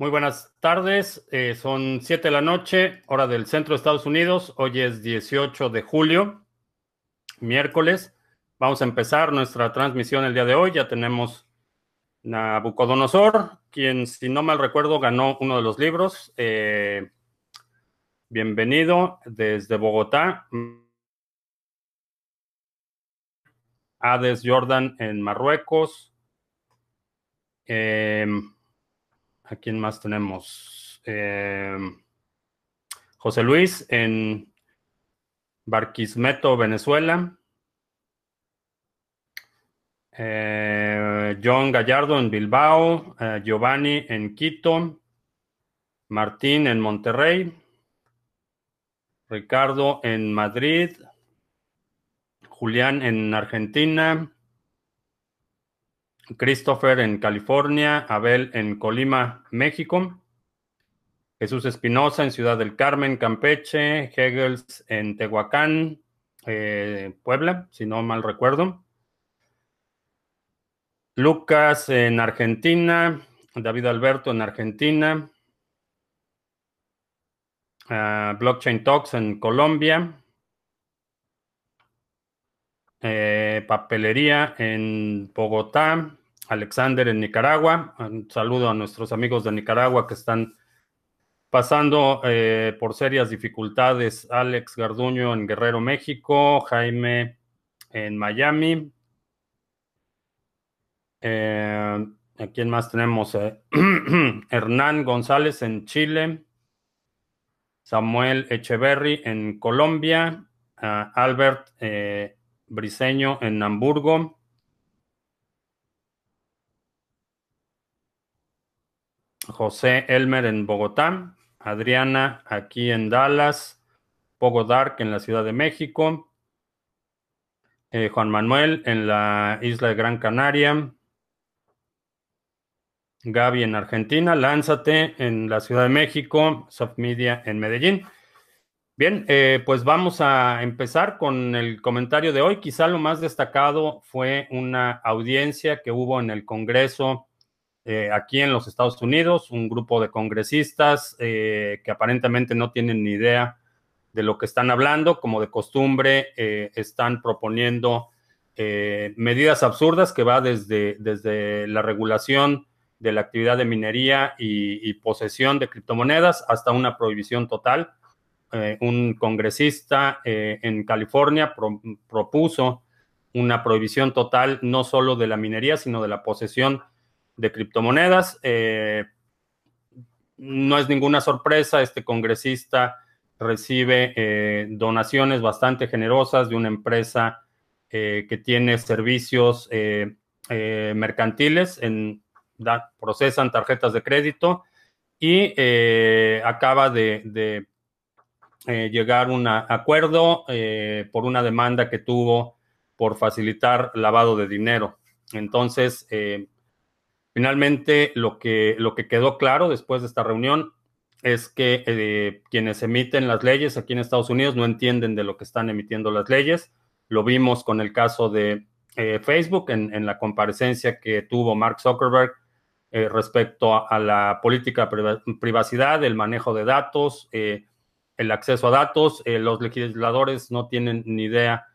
Muy buenas tardes, eh, son 7 de la noche, hora del centro de Estados Unidos. Hoy es 18 de julio, miércoles. Vamos a empezar nuestra transmisión el día de hoy. Ya tenemos Nabucodonosor, quien, si no mal recuerdo, ganó uno de los libros. Eh, bienvenido desde Bogotá. Hades Jordan en Marruecos. Eh, ¿A quién más tenemos? Eh, José Luis en Barquismeto, Venezuela. Eh, John Gallardo en Bilbao. Eh, Giovanni en Quito. Martín en Monterrey. Ricardo en Madrid. Julián en Argentina. Christopher en California, Abel en Colima, México, Jesús Espinosa en Ciudad del Carmen, Campeche, Hegels en Tehuacán, eh, Puebla, si no mal recuerdo. Lucas en Argentina, David Alberto en Argentina, ah, Blockchain Talks en Colombia, eh, papelería en Bogotá, Alexander en Nicaragua. Un saludo a nuestros amigos de Nicaragua que están pasando eh, por serias dificultades. Alex Garduño en Guerrero, México. Jaime en Miami. Eh, ¿A quién más tenemos? Eh, Hernán González en Chile. Samuel Echeverry en Colombia. Albert Briseño en Hamburgo. José Elmer en Bogotá, Adriana aquí en Dallas, Pogo Dark en la Ciudad de México, eh, Juan Manuel en la isla de Gran Canaria, Gaby en Argentina, Lánzate en la Ciudad de México, Soft Media en Medellín. Bien, eh, pues vamos a empezar con el comentario de hoy. Quizá lo más destacado fue una audiencia que hubo en el Congreso eh, aquí en los Estados Unidos, un grupo de congresistas eh, que aparentemente no tienen ni idea de lo que están hablando, como de costumbre, eh, están proponiendo medidas absurdas que va desde, desde la regulación de la actividad de minería y, posesión de criptomonedas hasta una prohibición total. un congresista en California propuso una prohibición total no solo de la minería, sino de la posesión de criptomonedas. Eh, no es ninguna sorpresa, este congresista recibe eh, donaciones bastante generosas de una empresa eh, que tiene servicios mercantiles, en, procesan tarjetas de crédito y acaba de, llegar un acuerdo por una demanda que tuvo por facilitar lavado de dinero. Entonces, Finalmente, lo que, lo que quedó claro después de esta reunión es que eh, quienes emiten las leyes aquí en Estados Unidos no entienden de lo que están emitiendo las leyes. Lo vimos con el caso de eh, Facebook en, la comparecencia que tuvo Mark Zuckerberg eh, respecto a, la política de privacidad, el manejo de datos, el acceso a datos. los legisladores no tienen ni idea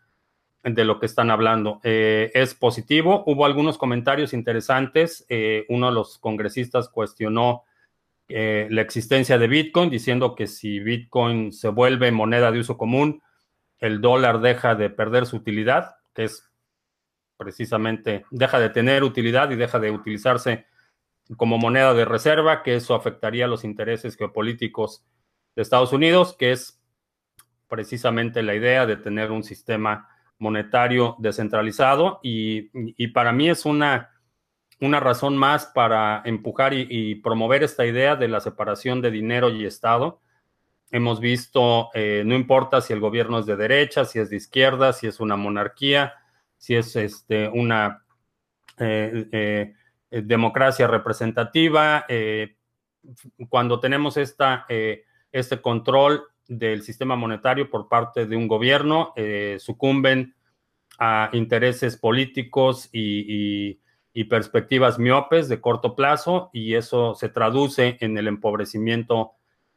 de lo que están hablando. Eh, es positivo. Hubo algunos comentarios interesantes. Eh, uno de los congresistas cuestionó eh, la existencia de Bitcoin, diciendo que si Bitcoin se vuelve moneda de uso común, el dólar deja de perder su utilidad, que es precisamente, deja de tener utilidad y deja de utilizarse como moneda de reserva, que eso afectaría los intereses geopolíticos de Estados Unidos, que es precisamente la idea de tener un sistema monetario descentralizado y, para mí es una, una, razón más para empujar y, promover esta idea de la separación de dinero y Estado. Hemos visto, eh, no importa si el gobierno es de derecha, si es de izquierda, si es una monarquía, si es este, una eh, eh, democracia representativa, cuando tenemos esta, este control del sistema monetario por parte de un gobierno, eh, sucumben a intereses políticos y, perspectivas miopes de corto plazo y eso se traduce en el empobrecimiento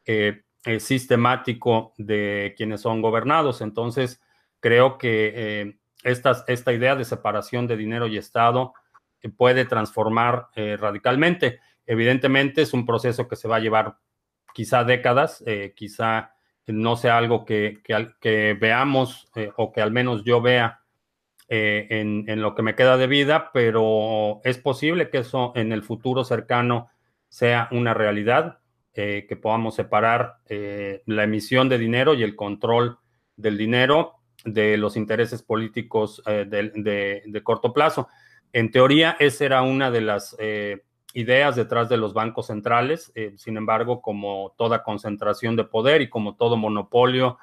eh, eh, sistemático de quienes son gobernados. Entonces, creo que eh, esta idea de separación de dinero y Estado puede transformar radicalmente. Evidentemente es un proceso que se va a llevar quizá décadas, quizá no sea algo que, que veamos o que al menos yo vea eh, en, lo que me queda de vida, pero es posible que eso en el futuro cercano sea una realidad, eh, que podamos separar eh, la emisión de dinero y el control del dinero de los intereses políticos de, de, corto plazo. En teoría, esa era una de las ideas detrás de los bancos centrales. sin embargo, como toda concentración de poder y como todo monopolio,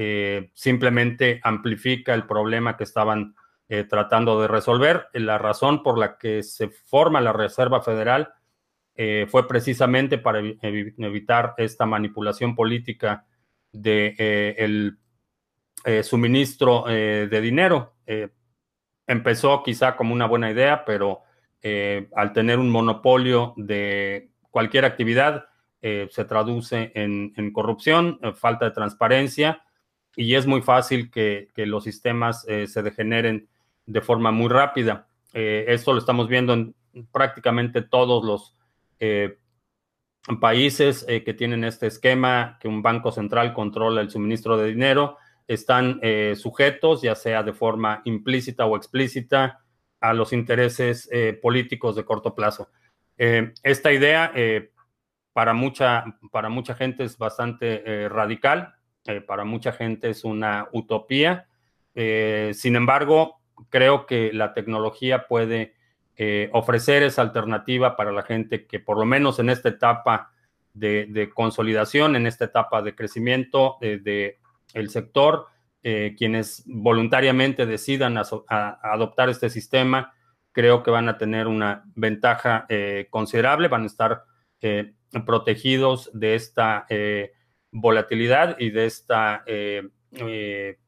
eh, simplemente amplifica el problema que estaban eh, tratando de resolver. La razón por la que se forma la Reserva Federal eh, fue precisamente para evitar esta manipulación política de, el suministro de dinero. empezó quizá como una buena idea, pero al tener un monopolio de cualquier actividad, se traduce en, corrupción, falta de transparencia y es muy fácil que, los sistemas eh, se degeneren de forma muy rápida. Eh, esto lo estamos viendo en prácticamente todos los eh, países que tienen este esquema, que un banco central controla el suministro de dinero, están sujetos, ya sea de forma implícita o explícita, a los intereses políticos de corto plazo. esta idea para, mucha, para mucha gente es bastante radical, eh, para mucha gente es una utopía. Eh, sin embargo, creo que la tecnología puede eh, ofrecer esa alternativa para la gente que por lo menos en esta etapa de, consolidación, en esta etapa de crecimiento del el sector, quienes voluntariamente decidan adoptar este sistema, creo que van a tener una ventaja considerable, van a estar protegidos de esta volatilidad y de esta, eh, eh,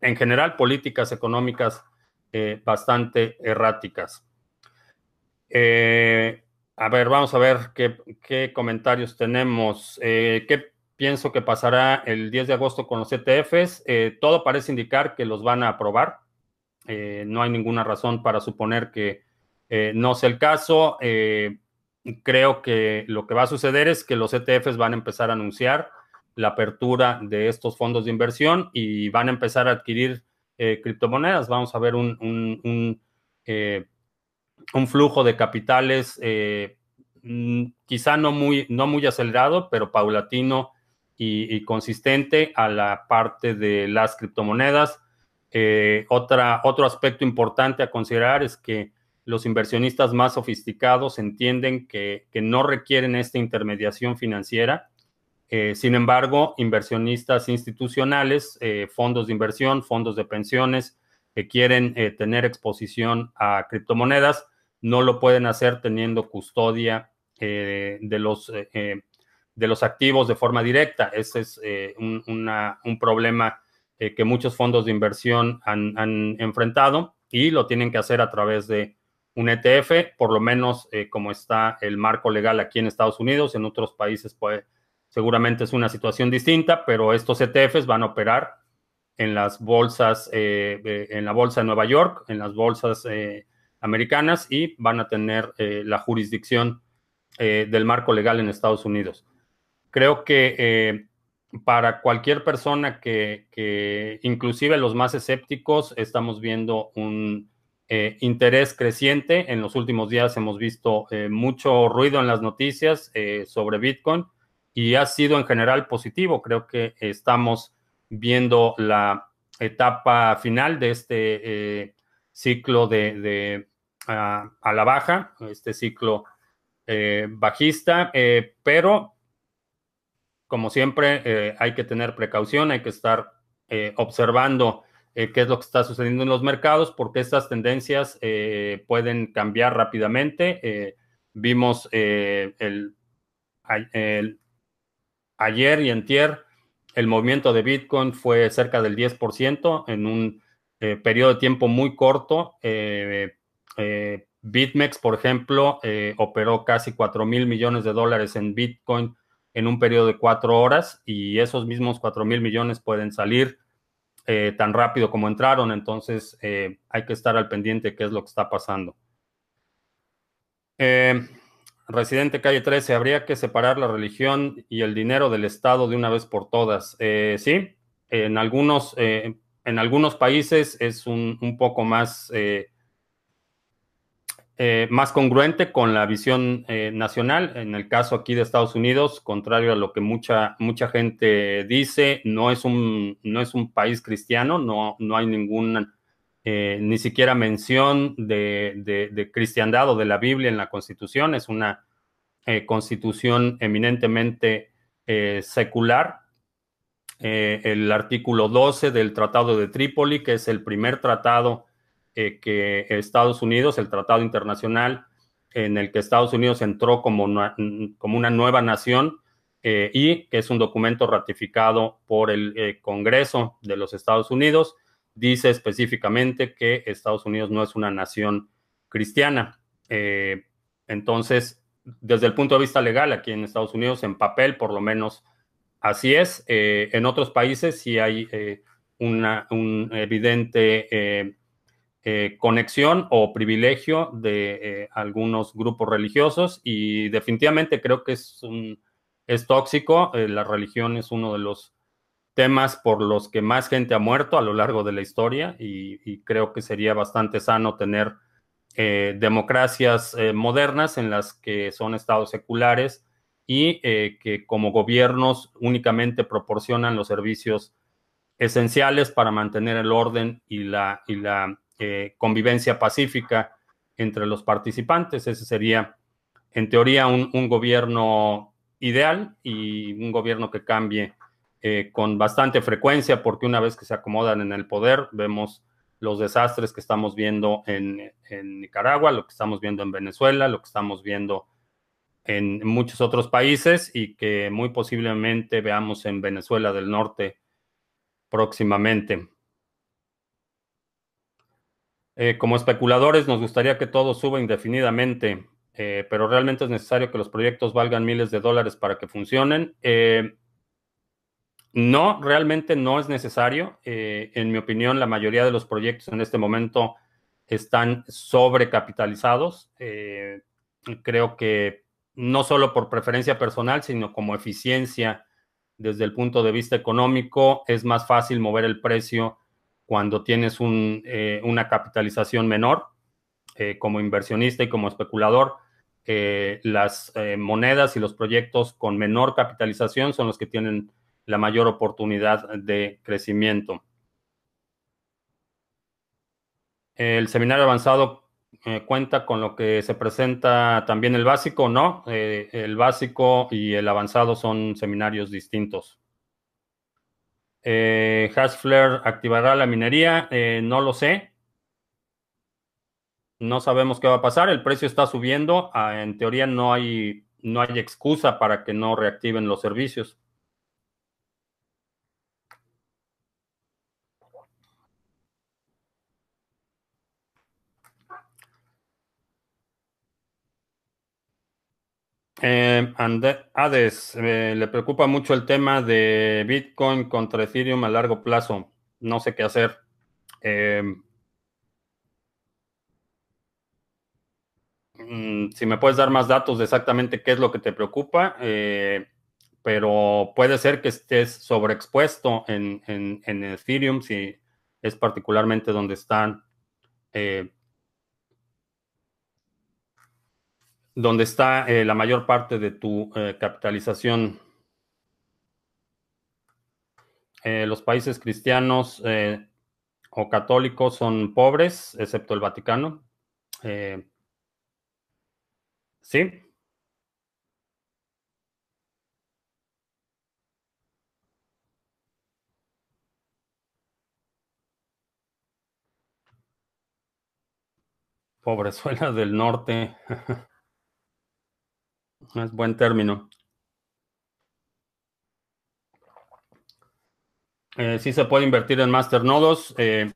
en general, políticas económicas eh, bastante erráticas. a ver, vamos a ver qué, comentarios tenemos. ¿Qué pienso que pasará el 10 de agosto con los ETFs? todo parece indicar que los van a aprobar. no hay ninguna razón para suponer que no sea el caso creo que lo que va a suceder es que los ETFs van a empezar a anunciar la apertura de estos fondos de inversión y van a empezar a adquirir eh, criptomonedas. Vamos a ver un, un, eh, flujo de capitales eh, mm, quizá no muy, no muy acelerado, pero paulatino y, consistente a la parte de las criptomonedas. otra, otro aspecto importante a considerar es que los inversionistas más sofisticados entienden que, no requieren esta intermediación financiera. Eh, sin embargo, inversionistas institucionales, eh, fondos de inversión, fondos de pensiones que quieren eh, tener exposición a criptomonedas, no lo pueden hacer teniendo custodia de, los, de los activos de forma directa. Ese es un, un, problema que muchos fondos de inversión han, han enfrentado y lo tienen que hacer a través de un ETF, por lo menos eh, como está el marco legal aquí en Estados Unidos, en otros países pues seguramente es una situación distinta, pero estos ETFs van a operar en las bolsas, eh, en la bolsa de Nueva York, en las bolsas eh, americanas y van a tener la jurisdicción del marco legal en Estados Unidos. Creo que para cualquier persona que, inclusive los más escépticos, estamos viendo un eh, interés creciente. En los últimos días hemos visto eh, mucho ruido en las noticias eh, sobre Bitcoin y ha sido en general positivo. Creo que estamos viendo la etapa final de este ciclo de, a la baja, este ciclo bajista, pero como siempre hay que tener precaución, hay que estar observando eh, qué es lo que está sucediendo en los mercados, porque estas tendencias eh, pueden cambiar rápidamente. Eh, vimos el, ayer y antier el movimiento de Bitcoin fue cerca del 10% en un periodo de tiempo muy corto. BitMEX, por ejemplo, operó casi 4 mil millones de dólares en Bitcoin en un periodo de cuatro horas y esos mismos 4 mil millones pueden salir tan rápido como entraron. Entonces hay que estar al pendiente de qué es lo que está pasando. Residente Calle 13, habría que separar la religión y el dinero del Estado de una vez por todas. Eh, sí, en algunos, eh, en algunos países es un, poco más, eh, más congruente con la visión nacional. En el caso aquí de Estados Unidos, contrario a lo que mucha, mucha gente dice, no es un, no es un país cristiano, no, no hay ningún, ni siquiera mención de, de, cristiandad o de la Biblia en la Constitución. Es una constitución eminentemente secular eh, el artículo 12 del Tratado de Trípoli, que es el primer tratado eh, que Estados Unidos, el tratado internacional en el que Estados Unidos entró como una, como una nueva nación eh, y que es un documento ratificado por el Congreso de los Estados Unidos, dice específicamente que Estados Unidos no es una nación cristiana. entonces, desde el punto de vista legal, aquí en Estados Unidos, en papel, por lo menos, Así es, eh, en otros países sí hay eh, una un evidente eh, conexión o privilegio de algunos grupos religiosos y definitivamente creo que es, un, es tóxico. la religión es uno de los temas por los que más gente ha muerto a lo largo de la historia y, creo que sería bastante sano tener democracias modernas en las que son estados seculares y eh, que como gobiernos únicamente proporcionan los servicios esenciales para mantener el orden y la eh, convivencia pacífica entre los participantes. Ese sería, en teoría, un, gobierno ideal y un gobierno que cambie eh, con bastante frecuencia, porque una vez que se acomodan en el poder, vemos los desastres que estamos viendo en, en Nicaragua, lo que estamos viendo en Venezuela, lo que estamos viendo en muchos otros países y que muy posiblemente veamos en Venezuela del Norte próximamente. Eh, como especuladores nos gustaría que todo suba indefinidamente, eh, pero realmente es necesario que los proyectos valgan miles de dólares para que funcionen. Eh, no, realmente no es necesario. en mi opinión, la mayoría de los proyectos en este momento están sobrecapitalizados. creo que no solo por preferencia personal, sino como eficiencia desde el punto de vista económico, es más fácil mover el precio cuando tienes eh, una capitalización menor. Eh, como inversionista y como especulador, eh, las monedas y los proyectos con menor capitalización son los que tienen la mayor oportunidad de crecimiento. El seminario avanzado cuenta con lo que se presenta también el básico, ¿no? El básico y el avanzado son seminarios distintos. Eh, activará la minería, no lo sé. No sabemos qué va a pasar. El precio está subiendo. Ah, en teoría no hay, no hay excusa para que no reactiven los servicios. Eh, Hades, eh, le preocupa mucho el tema de Bitcoin contra Ethereum a largo plazo. No sé qué hacer. Eh, mm, si me puedes dar más datos de exactamente qué es lo que te preocupa, eh, pero puede ser que estés sobreexpuesto en, en Ethereum, si es particularmente donde están donde está eh, la mayor parte de tu eh, capitalización. Eh, los países cristianos o católicos son pobres, excepto el Vaticano. sí. Pobrezuela del norte. Es buen término. Eh, sí se puede invertir en masternodos. Eh,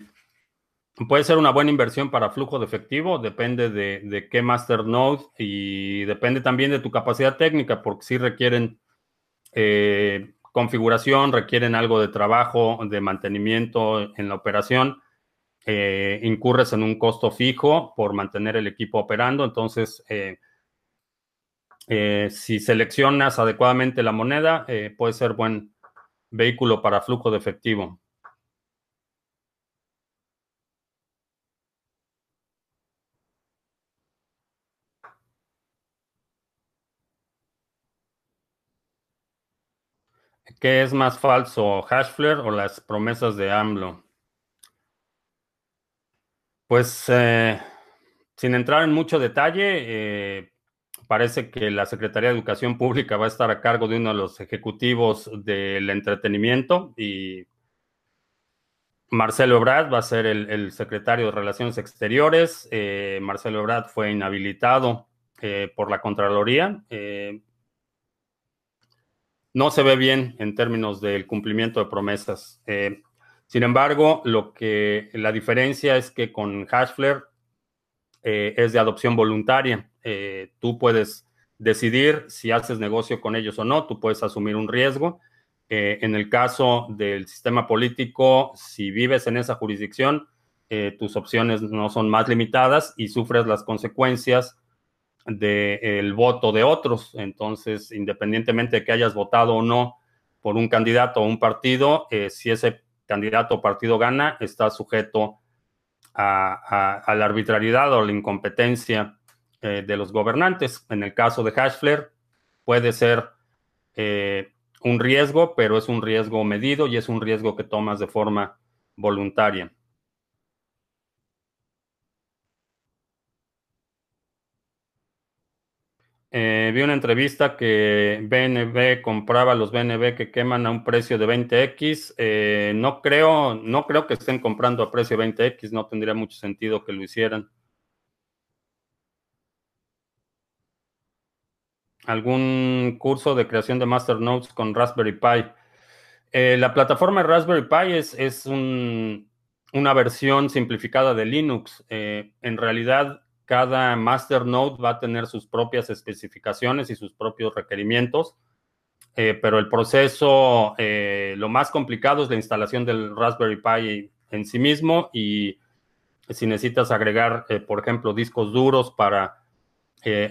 Puede ser una buena inversión para flujo de efectivo, depende de, de qué masternode y depende también de tu capacidad técnica, porque si requieren eh, configuración, requieren algo de trabajo, de mantenimiento en la operación. Eh, incurres en un costo fijo por mantener el equipo operando. Entonces, eh, si seleccionas adecuadamente la moneda, puede ser buen vehículo para flujo de efectivo. ¿Qué es más falso, Hashflare o las promesas de AMLO? Pues eh, sin entrar en mucho detalle, eh, parece que la Secretaría de Educación Pública va a estar a cargo de uno de los ejecutivos del entretenimiento y Marcelo Ebrard va a ser el, secretario de Relaciones Exteriores. Eh, Marcelo Ebrard fue inhabilitado por la Contraloría no se ve bien en términos del cumplimiento de promesas. Eh, sin embargo, lo que la diferencia es que con Hashflare eh, es de adopción voluntaria. Eh, tú puedes decidir si haces negocio con ellos o no, tú puedes asumir un riesgo. en el caso del sistema político, si vives en esa jurisdicción, tus opciones no son más limitadas y sufres las consecuencias del voto de otros. Entonces, independientemente de que hayas votado o no por un candidato o un partido, eh, si ese candidato o partido gana, está sujeto a, la arbitrariedad o la incompetencia eh, de los gobernantes. En el caso de Hashflare, puede ser eh, un riesgo, pero es un riesgo medido y es un riesgo que tomas de forma voluntaria. Eh, vi una entrevista que BNB compraba los BNB que queman a un precio de 20x. Eh, no creo, no creo que estén comprando a precio de 20x, no tendría mucho sentido que lo hicieran. ¿Algún curso de creación de masternodes con Raspberry Pi? Eh, la plataforma Raspberry Pi es, es una versión simplificada de Linux. en realidad, cada masternode va a tener sus propias especificaciones y sus propios requerimientos, eh, pero el proceso, eh, lo más complicado es la instalación del Raspberry Pi en sí mismo y si necesitas agregar, eh, por ejemplo, discos duros para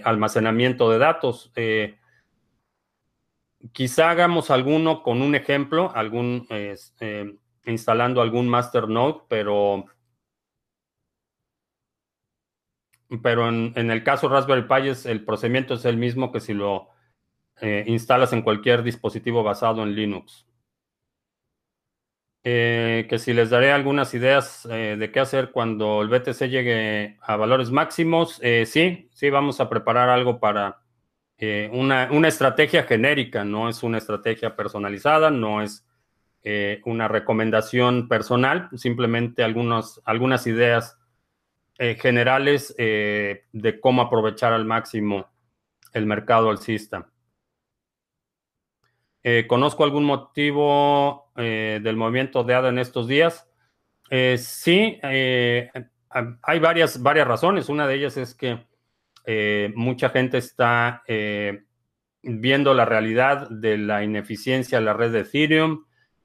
almacenamiento de datos. quizá hagamos alguno con un ejemplo, algún instalando algún masternode, pero pero en, el caso Raspberry Pi el procedimiento es el mismo que si lo eh, instalas en cualquier dispositivo basado en Linux. Eh, que si les daré algunas ideas eh, de qué hacer cuando el BTC llegue a valores máximos, sí, sí, vamos a preparar algo para una, una, estrategia genérica, no es una estrategia personalizada, no es una recomendación personal, simplemente algunos, algunas ideas eh, generales eh, de cómo aprovechar al máximo el mercado alcista. Eh, ¿Conozco algún motivo del movimiento de ADA en estos días? sí, hay varias, varias razones. Una de ellas es que mucha gente está viendo la realidad de la ineficiencia de la red de Ethereum,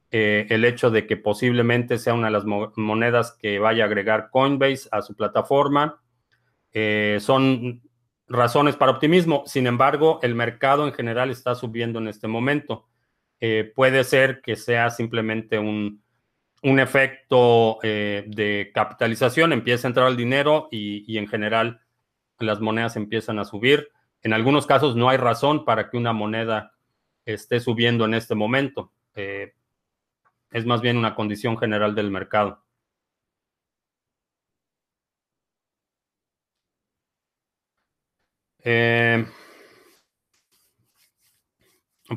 eh, el hecho de que posiblemente sea una de las monedas que vaya a agregar Coinbase a su plataforma. Eh, son razones para optimismo. Sin embargo, el mercado en general está subiendo en este momento. Eh, puede ser que sea simplemente un, efecto de capitalización, empieza a entrar el dinero y, en general las monedas empiezan a subir. En algunos casos no hay razón para que una moneda esté subiendo en este momento es más bien una condición general del mercado. Eh,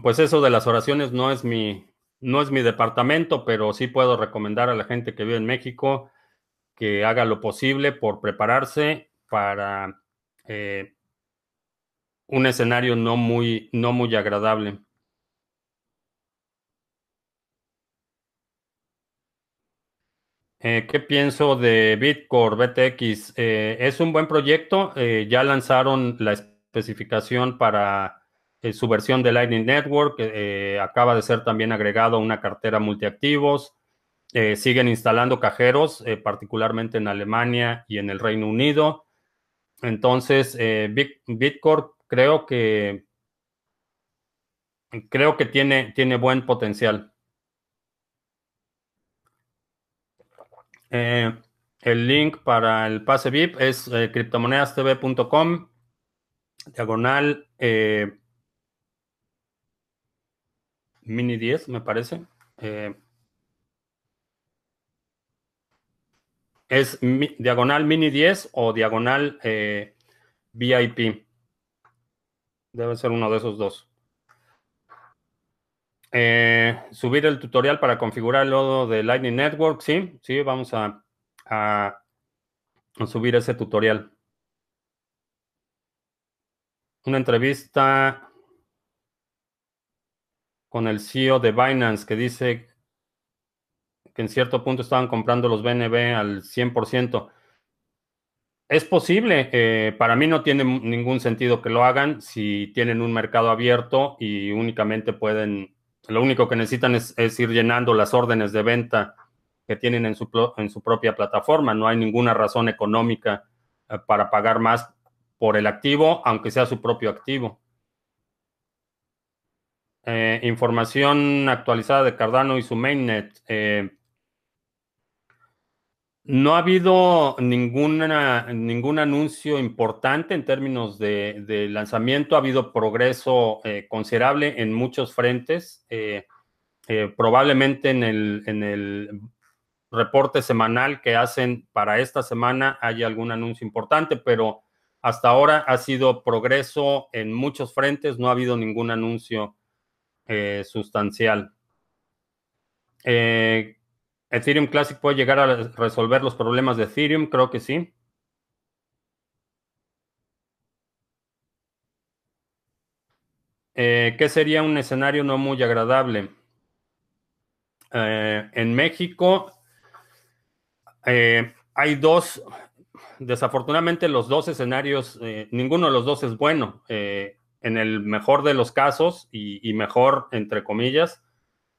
pues eso de las oraciones no es mi, no es mi departamento, pero sí puedo recomendar a la gente que vive en México que haga lo posible por prepararse para eh, un escenario no muy, no muy agradable. Eh, ¿Qué pienso de Bitcore BTX? Eh, es un buen proyecto. Eh, ya lanzaron la especificación para su versión de Lightning Network. acaba de ser también agregado a una cartera multiactivos. siguen instalando cajeros, particularmente en Alemania y en el Reino Unido. Entonces, Bitcore creo que creo que tiene, tiene buen potencial. Eh, el link para el pase VIP es eh, criptomonedastv.com, diagonal eh, mini 10, me parece. es diagonal mini 10 o diagonal VIP. Debe ser uno de esos dos. Eh, subir el tutorial para configurar el nodo de Lightning Network. Sí, sí, vamos a, subir ese tutorial. Una entrevista con el CEO de Binance que dice que en cierto punto estaban comprando los BNB al 100%. Es posible, eh, para mí no tiene ningún sentido que lo hagan si tienen un mercado abierto y únicamente pueden lo único que necesitan es, ir llenando las órdenes de venta que tienen en su, en su propia plataforma. No hay ninguna razón económica eh, para pagar más por el activo, aunque sea su propio activo. Eh, información actualizada de Cardano y su mainnet. Eh, no ha habido ninguna, ningún anuncio importante en términos de, lanzamiento. Ha habido progreso eh, considerable en muchos frentes. Eh, eh, probablemente en el, en el reporte semanal que hacen para esta semana haya algún anuncio importante, pero hasta ahora ha sido progreso en muchos frentes. No ha habido ningún anuncio sustancial. Ethereum Classic puede llegar a resolver los problemas de Ethereum, creo que sí. Eh, ¿Qué sería un escenario no muy agradable? Eh, en México eh, hay dos, desafortunadamente los dos escenarios, ninguno de los dos es bueno. en el mejor de los casos y mejor entre comillas,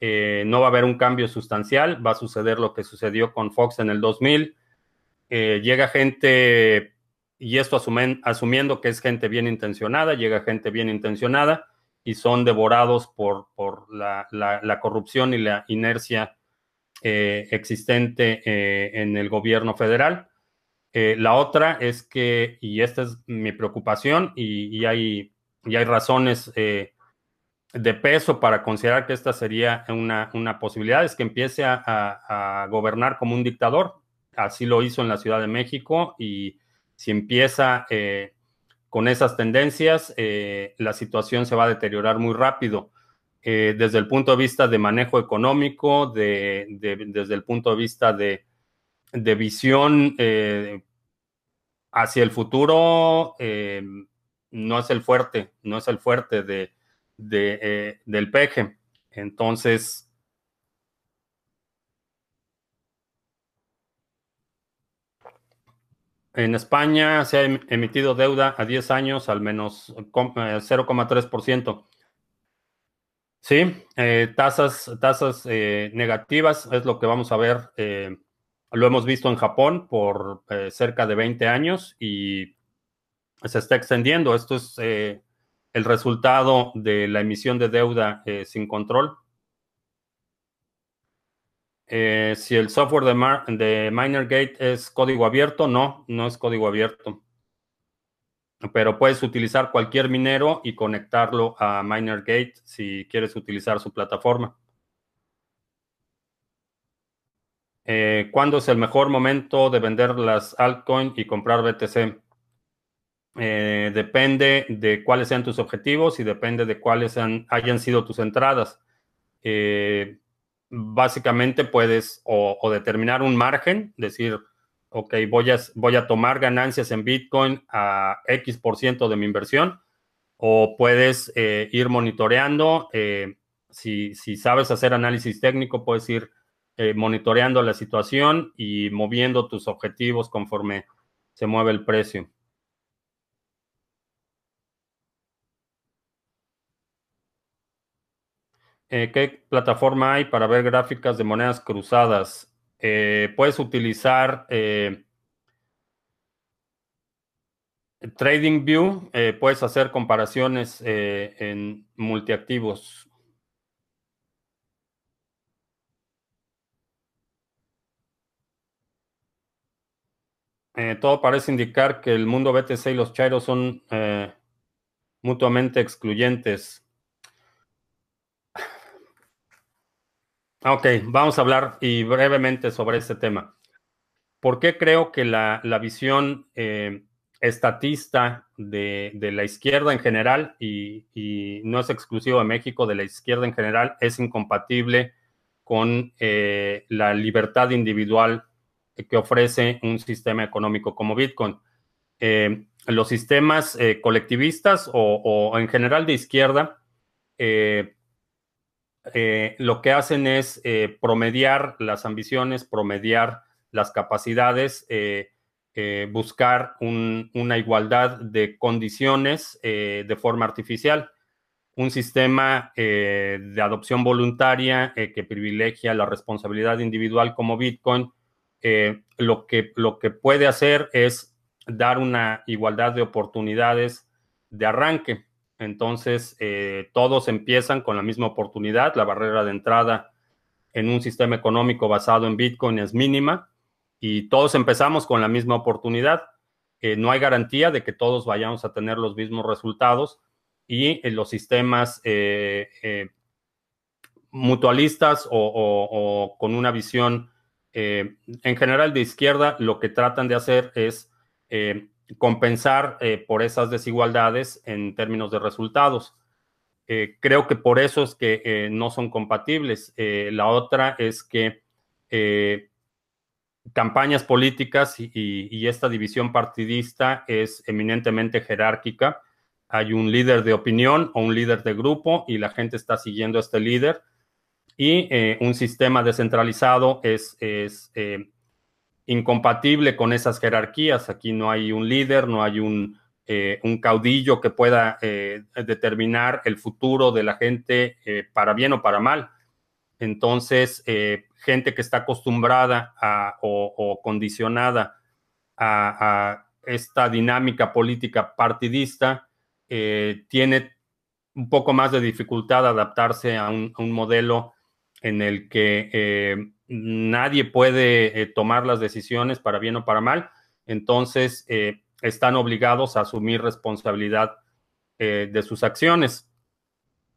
eh, no va a haber un cambio sustancial, va a suceder lo que sucedió con Fox en el 2000. Eh, llega gente, y esto asumiendo que es gente bien intencionada, llega gente bien intencionada y son devorados por, la, corrupción y la inercia eh, existente en el gobierno federal. la otra es que, y esta es mi preocupación, y, hay, y hay razones de peso para considerar que esta sería una, posibilidad es que empiece a, gobernar como un dictador. Así lo hizo en la Ciudad de México y si empieza eh, con esas tendencias, eh, la situación se va a deteriorar muy rápido. Eh, desde el punto de vista de manejo económico, desde el punto de vista de, de visión hacia el futuro, no es el fuerte, no es el fuerte de eh, del peje. Entonces, en España se ha em, emitido deuda a 10 años al menos 0,3%. Eh, sí, eh, tasas, tasas negativas es lo que vamos a ver. lo hemos visto en Japón por cerca de 20 años y se está extendiendo. Esto es el resultado de la emisión de deuda eh, sin control. Eh, si el software de, MinerGate es código abierto, no, no es código abierto. Pero puedes utilizar cualquier minero y conectarlo a MinerGate si quieres utilizar su plataforma. Eh, ¿Cuándo es el mejor momento de vender las altcoins y comprar BTC? Eh, depende de cuáles sean tus objetivos y depende de cuáles hayan sido tus entradas. Eh, básicamente puedes o, determinar un margen, decir, ok, voy a, tomar ganancias en Bitcoin a X por ciento de mi inversión, o puedes eh, ir monitoreando. Si, sabes hacer análisis técnico, puedes ir monitoreando la situación y moviendo tus objetivos conforme se mueve el precio. ¿Qué plataforma hay para ver gráficas de monedas cruzadas? puedes utilizar TradingView, eh, puedes hacer comparaciones eh, en multiactivos. Eh, todo parece indicar que el mundo BTC y los Chairos son mutuamente excluyentes. Ok, vamos a hablar y brevemente sobre este tema. ¿Por qué creo que la, la visión estatista de, la izquierda en general, y, no es exclusivo de México, de la izquierda en general, es incompatible con eh, la libertad individual que ofrece un sistema económico como Bitcoin. Eh, los sistemas eh, colectivistas o, en general de izquierda lo que hacen es promediar las ambiciones, promediar las capacidades, eh, buscar una igualdad de condiciones eh, de forma artificial. Un sistema eh, de adopción voluntaria que privilegia la responsabilidad individual como Bitcoin, lo, que, lo que puede hacer es dar una igualdad de oportunidades de arranque. Entonces, todos empiezan con la misma oportunidad. La barrera de entrada en un sistema económico basado en Bitcoin es mínima y todos empezamos con la misma oportunidad. Eh, no hay garantía de que todos vayamos a tener los mismos resultados y los sistemas eh, eh, mutualistas o, con una visión en general de izquierda, lo que tratan de hacer es compensar por esas desigualdades en términos de resultados. creo que por eso es que no son compatibles. la otra es que campañas políticas y, esta división partidista es eminentemente jerárquica. Hay un líder de opinión o un líder de grupo y la gente está siguiendo a este líder. Y eh, un sistema descentralizado es, eh, incompatible con esas jerarquías. Aquí no hay un líder, no hay un, eh, caudillo que pueda determinar el futuro de la gente para bien o para mal. Entonces, gente que está acostumbrada o, condicionada a, esta dinámica política partidista eh, tiene un poco más de dificultad adaptarse a un, modelo en el que eh, nadie puede eh, tomar las decisiones para bien o para mal. Entonces, están obligados a asumir responsabilidad de sus acciones.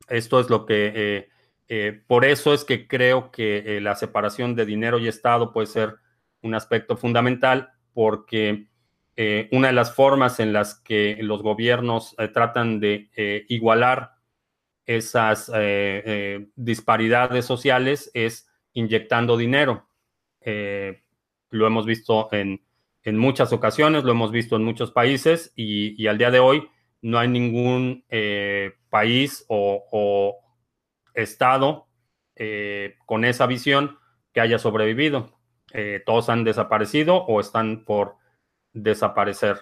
Esto es lo que eh, por eso es que creo que eh, la separación de dinero y Estado puede ser un aspecto fundamental, porque eh, una de las formas en las que los gobiernos tratan de igualar esas disparidades sociales es inyectando dinero. lo hemos visto en, muchas ocasiones, lo hemos visto en muchos países y, al día de hoy no hay ningún país o estado eh, con esa visión que haya sobrevivido. Eh, todos han desaparecido o están por desaparecer.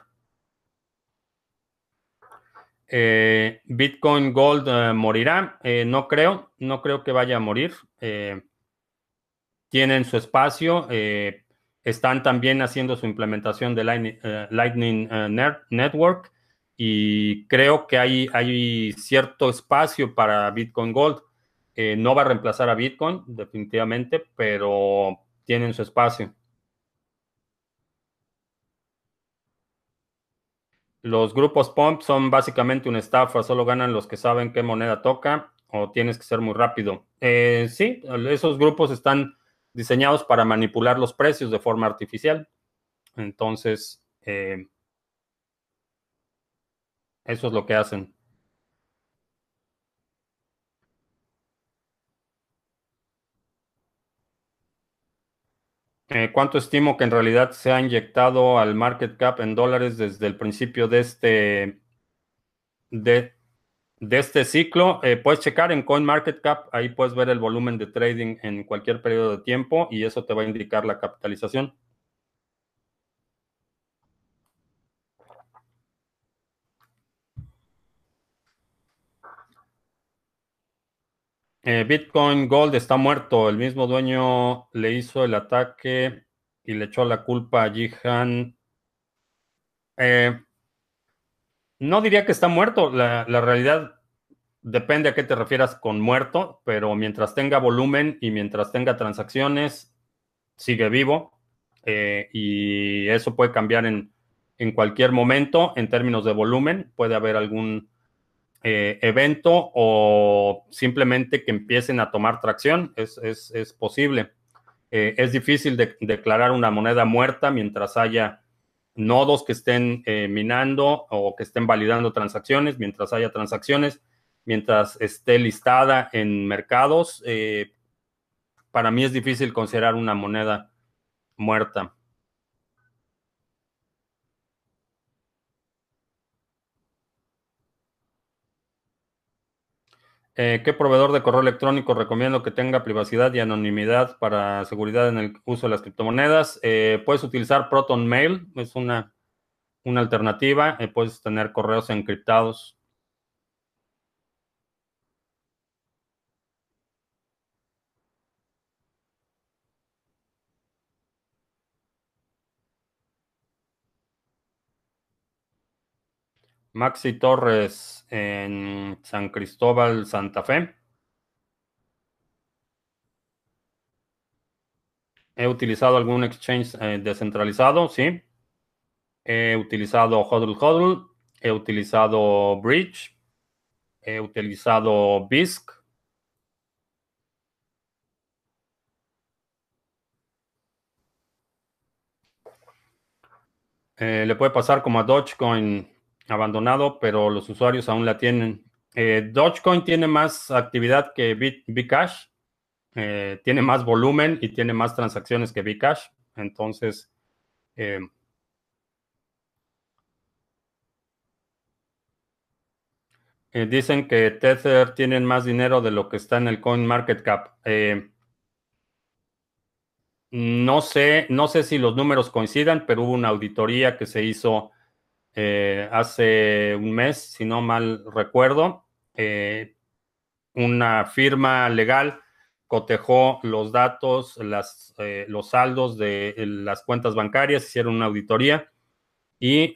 Eh, Bitcoin Gold morirá. no creo, no creo que vaya a morir. Tienen su espacio. están también haciendo su implementación de Lightning, Network y creo que hay, cierto espacio para Bitcoin Gold. Eh, no va a reemplazar a Bitcoin, definitivamente, pero tienen su espacio. Los grupos Pump son básicamente una estafa, solo ganan los que saben qué moneda toca o tienes que ser muy rápido. Eh, sí, esos grupos están diseñados para manipular los precios de forma artificial. Entonces, eh, eso es lo que hacen. Eh, ¿Cuánto estimo que en realidad se ha inyectado al market cap en dólares desde el principio de este, de, de este ciclo. Eh, puedes checar en CoinMarketCap, ahí puedes ver el volumen de trading en cualquier periodo de tiempo y eso te va a indicar la capitalización. Eh, Bitcoin Gold está muerto. El mismo dueño le hizo el ataque y le echó la culpa a Jihan. Eh, no diría que está muerto. La, realidad depende a qué te refieras con muerto, pero mientras tenga volumen y mientras tenga transacciones, sigue vivo. Eh, y eso puede cambiar en, en cualquier momento en términos de volumen. Puede haber algún eh, evento o simplemente que empiecen a tomar tracción. Es, posible. Eh, es difícil de, declarar una moneda muerta mientras haya nodos que estén eh, minando o que estén validando transacciones, mientras haya transacciones, mientras esté listada en mercados. para mí es difícil considerar una moneda muerta. Eh, ¿Qué proveedor de correo electrónico recomiendo que tenga privacidad y anonimidad para seguridad en el uso de las criptomonedas? Eh, puedes utilizar Proton Mail, es una, una alternativa. Eh, puedes tener correos encriptados. Maxi Torres en San Cristóbal, Santa Fe. He utilizado algún exchange eh, descentralizado, sí. He utilizado HODL HODL. He utilizado Bridge. He utilizado BISC. Eh, le puede pasar como a Dogecoin abandonado, pero los usuarios aún la tienen. Eh, Dogecoin tiene más actividad que Bcash, eh, tiene más volumen y tiene más transacciones que Bcash. Entonces, eh, dicen que Tether tienen más dinero de lo que está en el Coin Market Cap. no sé, no sé si los números coincidan, pero hubo una auditoría que se hizo eh, hace un mes, si no mal recuerdo, eh, una firma legal cotejó los datos, eh, los saldos de las cuentas bancarias, hicieron una auditoría y,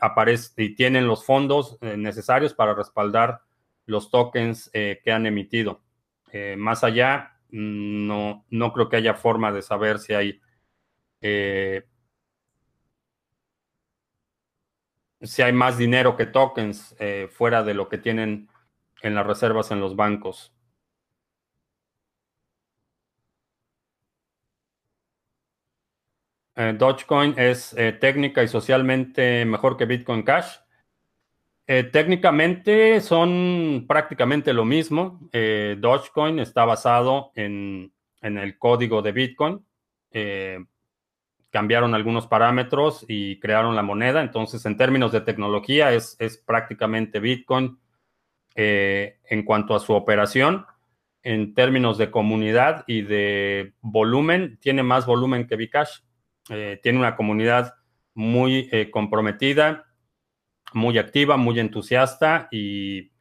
y tienen los fondos necesarios para respaldar los tokens que han emitido. más allá, no, no creo que haya forma de saber si hay si hay más dinero que tokens eh, fuera de lo que tienen en las reservas en los bancos. Eh, Dogecoin es eh, técnica y socialmente mejor que Bitcoin Cash. técnicamente son prácticamente lo mismo. Dogecoin está basado en, en, el código de Bitcoin cambiaron algunos parámetros y crearon la moneda. Entonces, en términos de tecnología, es, prácticamente Bitcoin eh, en cuanto a su operación. En términos de comunidad y de volumen, tiene más volumen que Bcash. Eh, tiene una comunidad muy eh, comprometida, muy activa, muy entusiasta y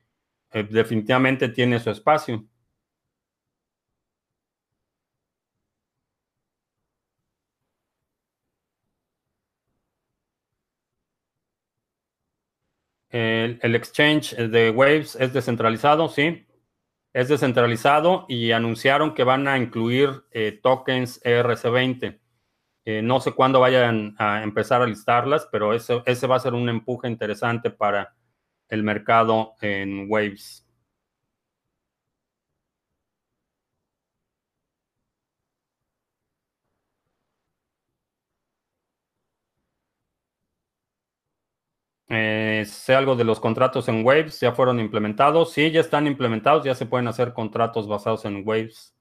definitivamente tiene su espacio. El, exchange de Waves es descentralizado, sí. Es descentralizado y anunciaron que van a incluir eh, tokens ERC20. Eh, no sé cuándo vayan a empezar a listarlas, pero ese, ese va a ser un empuje interesante para el mercado en Waves. Eh, sé algo de los contratos en Waves, ya fueron implementados. Sí, ya están implementados, ya se pueden hacer contratos basados en Waves.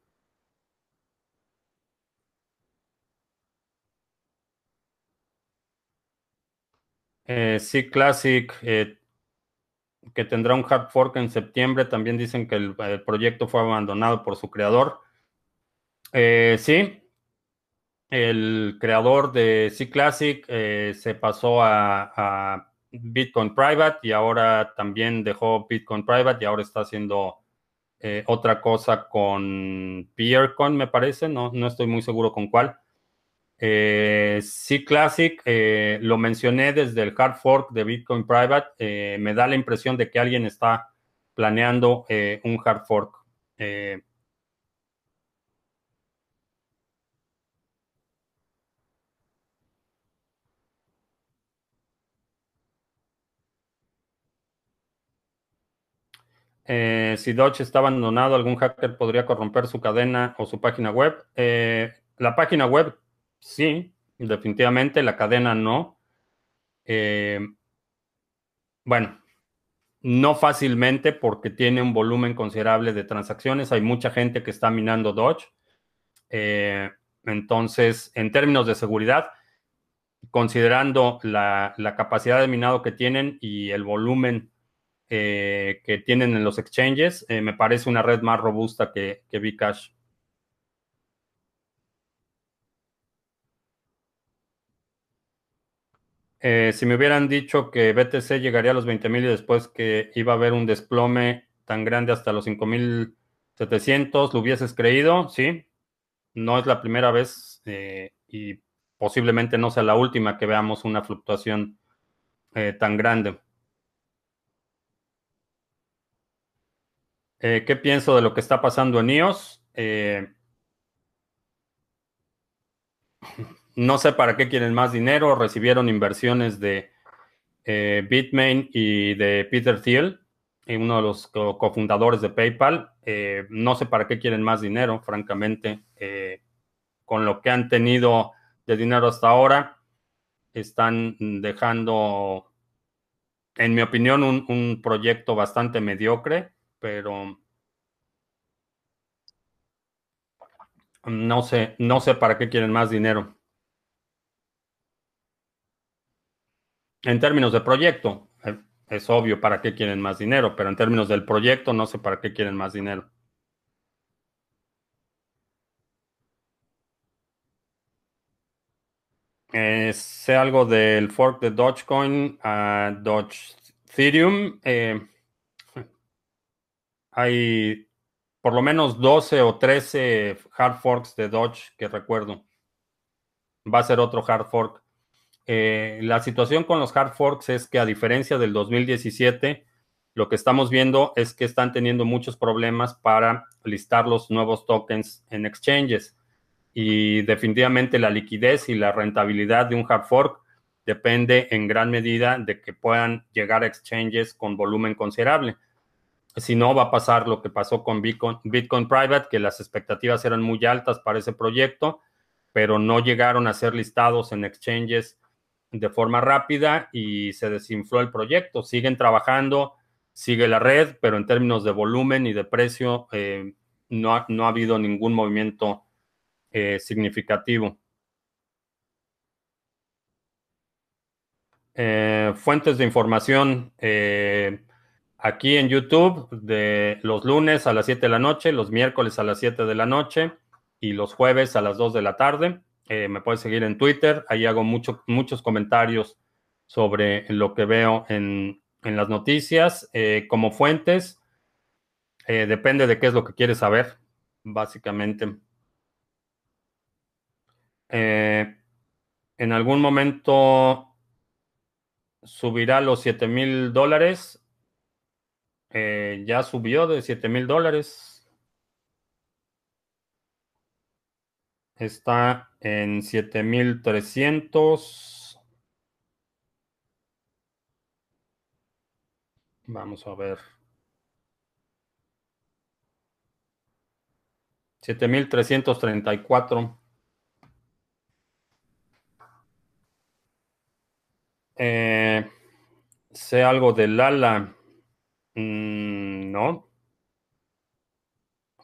Eh, sí, Classic. Eh, que tendrá un hard fork en septiembre. También dicen que el, proyecto fue abandonado por su creador. Eh, sí, el creador de C Classic eh, se pasó a, Bitcoin Private y ahora también dejó Bitcoin Private y ahora está haciendo eh, otra cosa con Peercoin, me parece. No, no estoy muy seguro con cuál. Eh, C Classic, eh, lo mencioné desde el hard fork de Bitcoin Private. Eh, me da la impresión de que alguien está planeando un hard fork. Si Dodge está abandonado, algún hacker podría corromper su cadena o su página web. la página web Sí, definitivamente, la cadena no. Eh, bueno, no fácilmente porque tiene un volumen considerable de transacciones. Hay mucha gente que está minando Dodge. Eh, entonces, en términos de seguridad, considerando la, capacidad de minado que tienen y el volumen eh, que tienen en los exchanges, me parece una red más robusta que, que Bcash. Eh, si me hubieran dicho que BTC llegaría a los 20.000 y después que iba a haber un desplome tan grande hasta los 5.700, ¿lo hubieses creído? Sí. No es la primera vez eh, y posiblemente no sea la última que veamos una fluctuación eh, tan grande. ¿Qué pienso de lo que está pasando en IOS? No sé para qué quieren más dinero. Recibieron inversiones de eh, Bitmain y de Peter Thiel, eh, uno de los cofundadores de PayPal. Eh, no sé para qué quieren más dinero, francamente. con lo que han tenido de dinero hasta ahora, están dejando, en mi opinión, un proyecto bastante mediocre, pero no sé, no sé para qué quieren más dinero. En términos de proyecto, eh, es obvio para qué quieren más dinero, pero en términos del proyecto no sé para qué quieren más dinero. Eh, sé algo del fork de Dogecoin a Doge Ethereum. Eh, hay por lo menos 12 o 13 hard forks de Doge que recuerdo. Va a ser otro hard fork. Eh, la situación con los hard forks es que a diferencia del 2017, lo que estamos viendo es que están teniendo muchos problemas para listar los nuevos tokens en exchanges. Y definitivamente la liquidez y la rentabilidad de un hard fork depende en gran medida de que puedan llegar a exchanges con volumen considerable. Si no, va a pasar lo que pasó con Bitcoin, Private, que las expectativas eran muy altas para ese proyecto, pero no llegaron a ser listados en exchanges de forma rápida y se desinfló el proyecto. Siguen trabajando, sigue la red, pero en términos de volumen y de precio eh, no, ha, no, ha, habido ningún movimiento eh, significativo. Eh, fuentes de información aquí en YouTube de los lunes a las 7 de la noche, los miércoles a las 7 de la noche y los jueves a las 2 de la tarde. Eh, me puedes seguir en Twitter, ahí hago muchos comentarios sobre lo que veo en, las noticias. Eh, como fuentes, eh, depende de qué es lo que quieres saber, básicamente. en algún momento subirá los 7 mil dólares. Ya subió de 7 mil dólares. Está en 7300. Vamos a ver. 7334. Eh, sé algo del ala. Mm, no.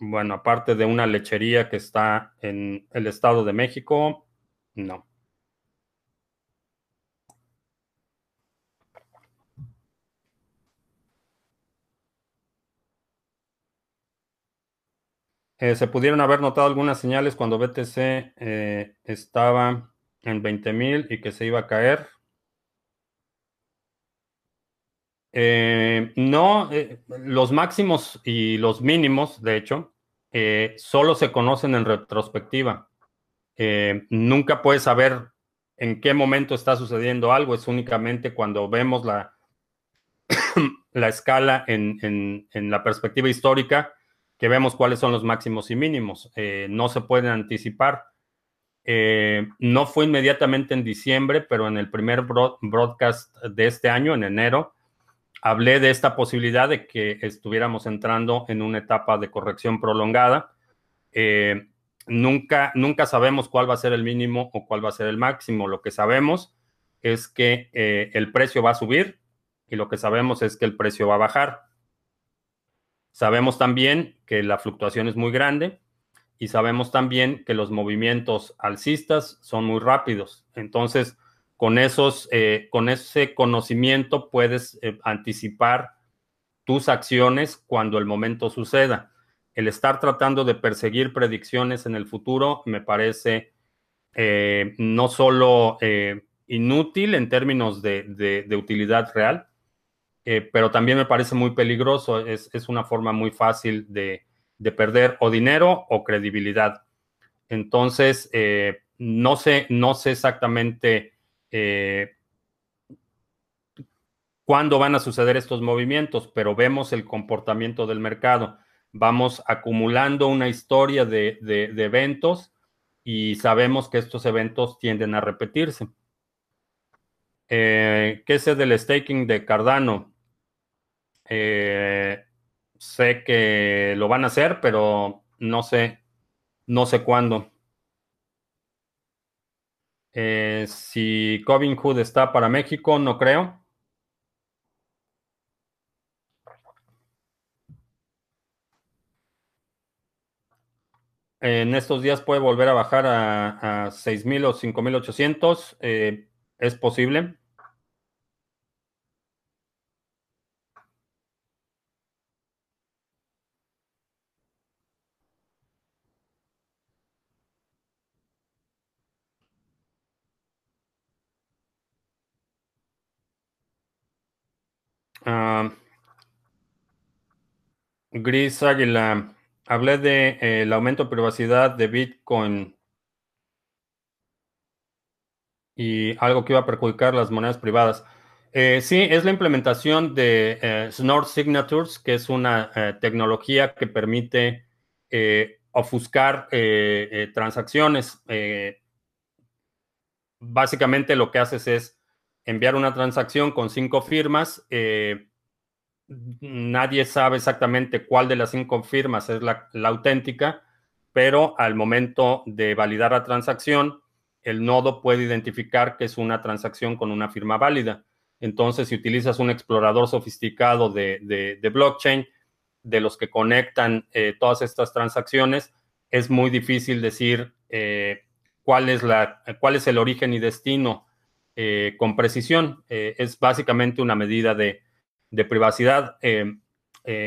Bueno, aparte de una lechería que está en el Estado de México, no. Eh, se pudieron haber notado algunas señales cuando BTC eh, estaba en 20.000 y que se iba a caer. Eh, no, los máximos y los mínimos, de hecho, solo se conocen en retrospectiva. nunca puedes saber en qué momento está sucediendo algo, es únicamente cuando vemos la, la escala en la perspectiva histórica que vemos cuáles son los máximos y mínimos. Eh, no se pueden anticipar. Eh, no fue inmediatamente en diciembre, pero en el primer broadcast de este año, en enero, hablé de esta posibilidad de que estuviéramos entrando en una etapa de corrección prolongada. Eh, nunca, nunca sabemos cuál va a ser el mínimo o cuál va a ser el máximo. Lo que sabemos es que el precio va a subir y lo que sabemos es que el precio va a bajar. Sabemos también que la fluctuación es muy grande y sabemos también que los movimientos alcistas son muy rápidos. Entonces, con, esos, eh, con ese conocimiento puedes eh, anticipar tus acciones cuando el momento suceda. El estar tratando de perseguir predicciones en el futuro me parece eh, no solo inútil en términos de utilidad real, pero también me parece muy peligroso. Es, una forma muy fácil de, perder o dinero o credibilidad. Entonces, no, sé, no sé exactamente eh, cuándo van a suceder estos movimientos, pero vemos el comportamiento del mercado. Vamos acumulando una historia de, eventos y sabemos que estos eventos tienden a repetirse. ¿Qué sé del staking de Cardano? Eh, sé que lo van a hacer, pero no sé, no sé cuándo. Eh, si Covin Hood está para México, no creo. En estos días puede volver a bajar a, a 6.000 o 5.800. Eh, es posible. Ah, Gris Águila, hablé de eh, el aumento de privacidad de Bitcoin y algo que iba a perjudicar las monedas privadas. Eh, sí, es la implementación de eh, Snort Signatures, que es una tecnología que permite ofuscar transacciones. básicamente lo que haces es enviar una transacción con cinco firmas. Nadie sabe exactamente cuál de las cinco firmas es la, auténtica, pero al momento de validar la transacción, el nodo puede identificar que es una transacción con una firma válida. Entonces, si utilizas un explorador sofisticado de, blockchain, de los que conectan eh, todas estas transacciones, es muy difícil decir eh, cuál, es la, cuál es el origen y destino eh, con precisión. Es básicamente una medida de, privacidad. Eh,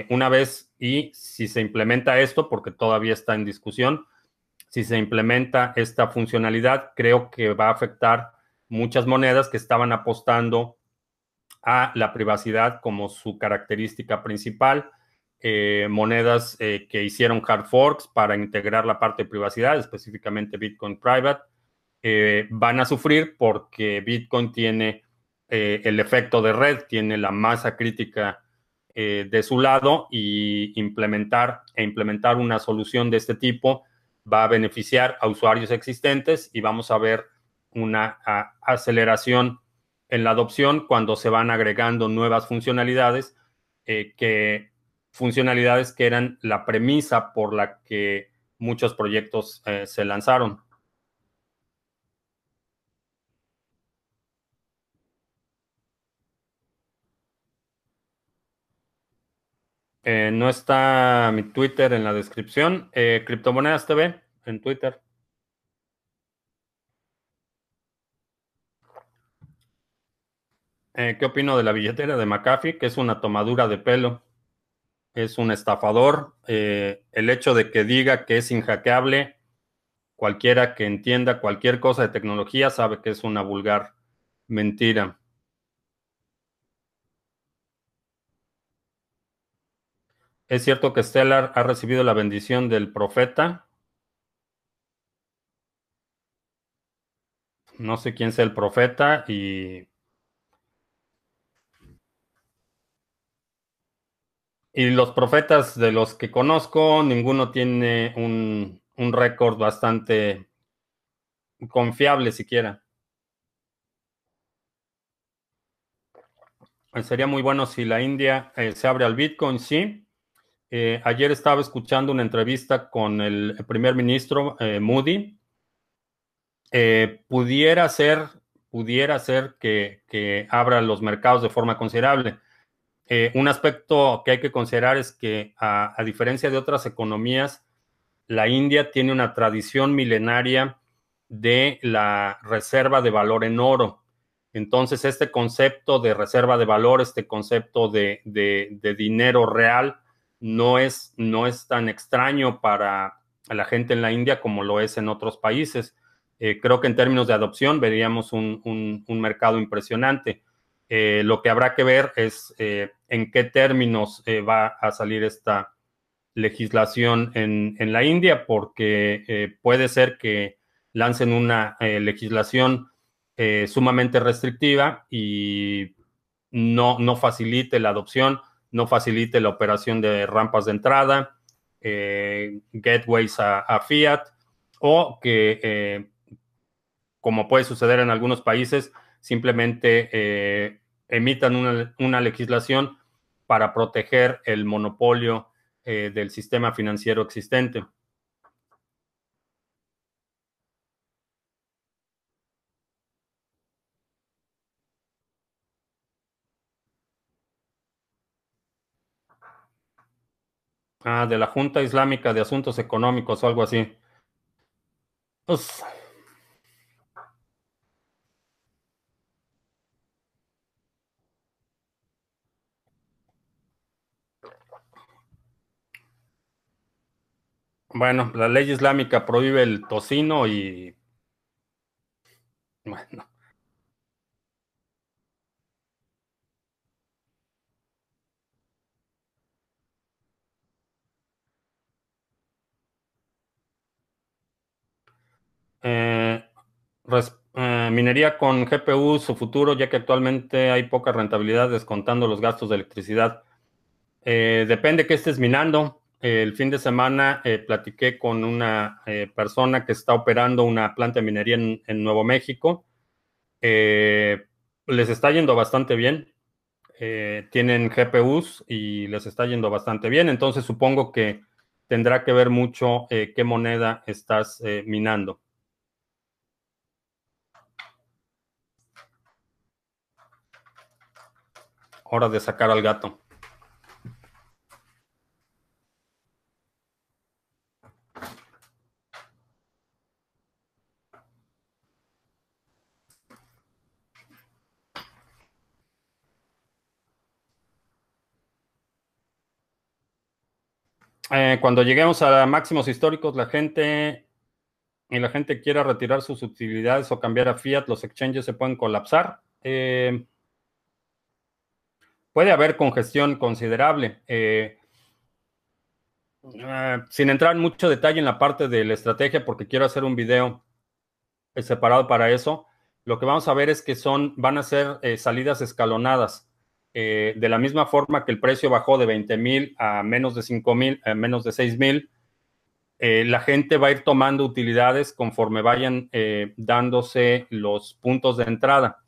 una vez y si se implementa esto, porque todavía está en discusión, si se implementa esta funcionalidad, creo que va a afectar muchas monedas que estaban apostando a la privacidad como su característica principal. monedas que hicieron hard forks para integrar la parte de privacidad, específicamente Bitcoin Private, eh, van a sufrir porque Bitcoin tiene eh, el efecto de red, tiene la masa crítica eh, de su lado y implementar e implementar una solución de este tipo va a beneficiar a usuarios existentes y vamos a ver una aceleración en la adopción cuando se van agregando nuevas funcionalidades que funcionalidades que eran la premisa por la que muchos proyectos se lanzaron. Eh, no está mi Twitter en la descripción. Eh, Criptomonedas TV en Twitter. Eh, ¿Qué opino de la billetera de McAfee? Que es una tomadura de pelo. es un estafador. Eh, el hecho de que diga que es inhackeable, cualquiera que entienda cualquier cosa de tecnología sabe que es una vulgar mentira. ¿Es cierto que Stellar ha recibido la bendición del profeta? No sé quién sea el profeta y Y los profetas de los que conozco, ninguno tiene un, récord bastante confiable siquiera. Sería muy bueno si la India eh, se abre al Bitcoin, sí. Eh, ayer estaba escuchando una entrevista con el primer ministro Moody. pudiera ser, pudiera que, que abra los mercados de forma considerable. Eh, un aspecto que hay que considerar es que, a, diferencia de otras economías, la India tiene una tradición milenaria de la reserva de valor en oro. Entonces, este concepto de reserva de valor, este concepto de, dinero real, no es, no es, tan extraño para la gente en la India como lo es en otros países. Eh, creo que en términos de adopción veríamos un mercado impresionante. Eh, lo que habrá que ver es eh, en qué términos va a salir esta legislación en, la India, porque puede ser que lancen una legislación sumamente restrictiva y no, no facilite la adopción, no facilite la operación de rampas de entrada, gateways a, Fiat, o que, como puede suceder en algunos países, simplemente emitan una, legislación para proteger el monopolio eh, del sistema financiero existente. Ah, de la Junta Islámica de Asuntos Económicos o algo así. Pues, Bueno, la ley islámica prohíbe el tocino y... Bueno. Eh, eh, minería con GPU, su futuro, ya que actualmente hay poca rentabilidad descontando los gastos de electricidad. Eh, depende que estés minando el fin de semana platiqué con una persona que está operando una planta de minería en, Nuevo México. Les está yendo bastante bien. tienen GPUs y les está yendo bastante bien. Entonces supongo que tendrá que ver mucho qué moneda estás minando. Hora de sacar al gato. Eh, cuando lleguemos a máximos históricos, la gente y la gente quiera retirar sus utilidades o cambiar a fiat, los exchanges se pueden colapsar. Eh, puede haber congestión considerable. Eh, sin entrar en mucho detalle en la parte de la estrategia, porque quiero hacer un video separado para eso, lo que vamos a ver es que son, van a ser salidas escalonadas. Eh, de la misma forma que el precio bajó de 20 mil a menos de 5 mil, a menos de 6 mil, eh, la gente va a ir tomando utilidades conforme vayan eh, dándose los puntos de entrada.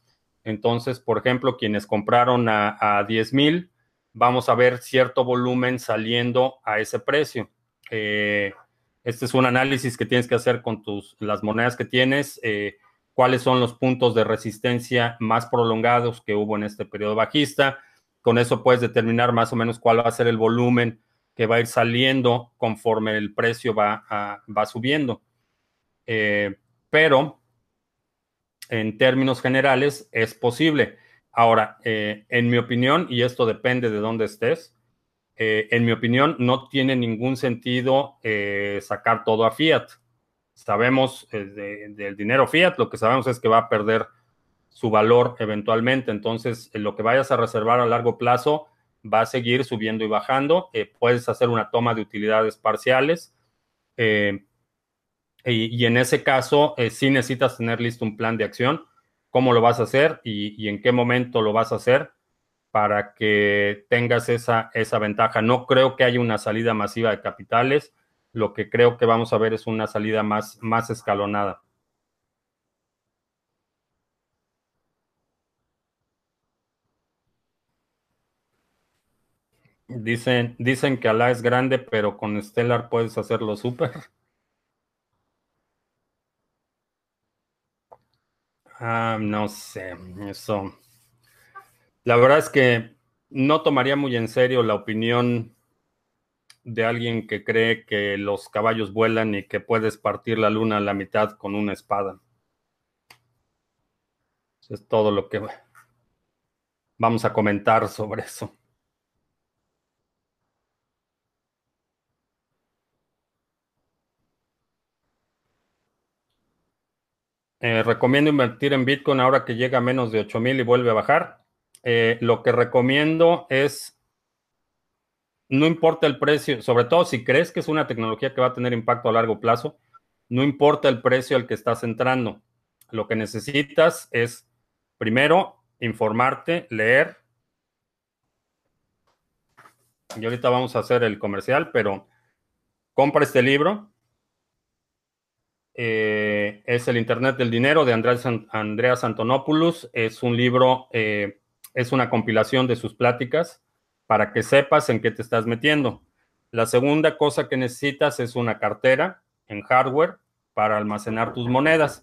Entonces, por ejemplo, quienes compraron a, a 10 mil, vamos a ver cierto volumen saliendo a ese precio. este es un análisis que tienes que hacer con tus, las monedas que tienes cuáles son los puntos de resistencia más prolongados que hubo en este periodo bajista. Con eso puedes determinar más o menos cuál va a ser el volumen que va a ir saliendo conforme el precio va, va subiendo. Eh, pero en términos generales es posible. Ahora, eh, en mi opinión, y esto depende de dónde estés, eh, en mi opinión, no tiene ningún sentido sacar todo a fiat. Sabemos del dinero fiat, lo que sabemos es que va a perder su valor eventualmente. Entonces, lo que vayas a reservar a largo plazo va a seguir subiendo y bajando. puedes hacer una toma de utilidades parciales. Y, en ese caso, eh, sí necesitas tener listo un plan de acción, cómo lo vas a hacer y, en qué momento lo vas a hacer para que tengas esa, esa ventaja. No creo que haya una salida masiva de capitales. Lo que creo que vamos a ver es una salida más, más escalonada. Dicen, dicen que Alá es grande, pero con Stellar puedes hacerlo súper. Ah, no sé, eso. La verdad es que no tomaría muy en serio la opinión de alguien que cree que los caballos vuelan y que puedes partir la luna a la mitad con una espada. Eso es todo lo que vamos a comentar sobre eso. Eh, recomiendo invertir en Bitcoin ahora que llega a menos de 8000 y vuelve a bajar. Eh, lo que recomiendo es, no importa el precio, sobre todo si crees que es una tecnología que va a tener impacto a largo plazo, no importa el precio al que estás entrando. Lo que necesitas es, primero, informarte, leer. Y ahorita vamos a hacer el comercial, pero compra este libro eh, es El Internet del Dinero de Andreas Antonopoulos. Es un libro, eh, es una compilación de sus pláticas para que sepas en qué te estás metiendo. La segunda cosa que necesitas es una cartera en hardware para almacenar tus monedas.